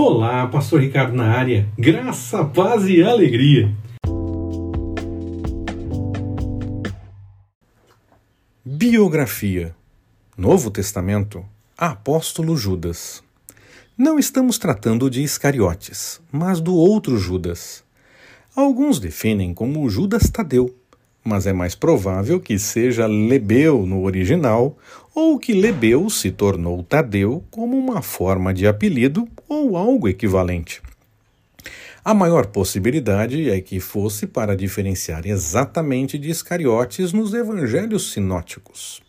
Olá, Pastor Ricardo na área. Graça, paz e alegria. Biografia. Novo Testamento. Apóstolo Judas. Não estamos tratando de Iscariotes, mas do outro Judas. Alguns definem como Judas Tadeu, mas é mais provável que seja Lebeu no original, ou que Lebeu se tornou Tadeu como uma forma de apelido ou algo equivalente. A maior possibilidade é que fosse para diferenciar exatamente de Iscariotes nos evangelhos sinóticos.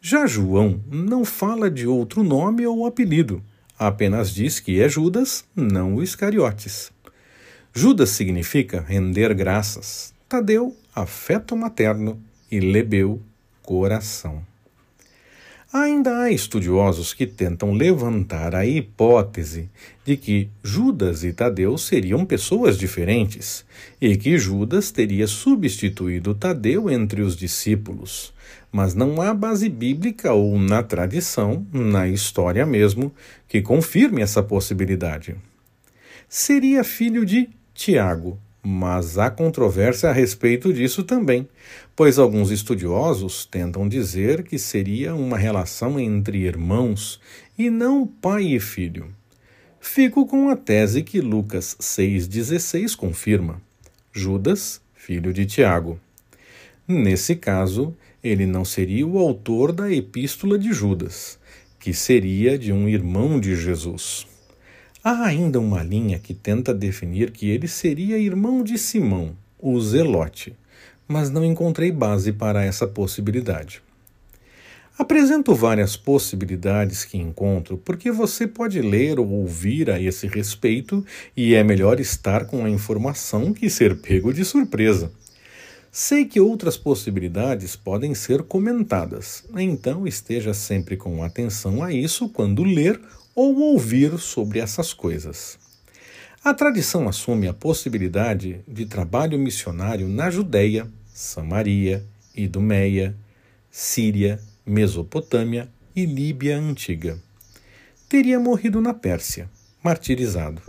Já João não fala de outro nome ou apelido, apenas diz que é Judas, não o Iscariotes. Judas significa render graças, Tadeu, afeto materno e Lebeu, coração. Ainda há estudiosos que tentam levantar a hipótese de que Judas e Tadeu seriam pessoas diferentes e que Judas teria substituído Tadeu entre os discípulos, mas não há base bíblica ou na tradição, na história mesmo, que confirme essa possibilidade. Seria filho de Tiago, mas há controvérsia a respeito disso também, pois alguns estudiosos tentam dizer que seria uma relação entre irmãos e não pai e filho. Fico com a tese que Lucas 6,16 confirma: Judas, filho de Tiago. Nesse caso, ele não seria o autor da Epístola de Judas, que seria de um irmão de Jesus. Há ainda uma linha que tenta definir que ele seria irmão de Simão, o Zelote, mas não encontrei base para essa possibilidade. Apresento várias possibilidades que encontro porque você pode ler ou ouvir a esse respeito e é melhor estar com a informação que ser pego de surpresa. Sei que outras possibilidades podem ser comentadas, então esteja sempre com atenção a isso quando ler ou ouvir sobre essas coisas. A tradição assume a possibilidade de trabalho missionário na Judéia, Samaria, Idumeia, Síria, Mesopotâmia e Líbia antiga. Teria morrido na Pérsia, martirizado.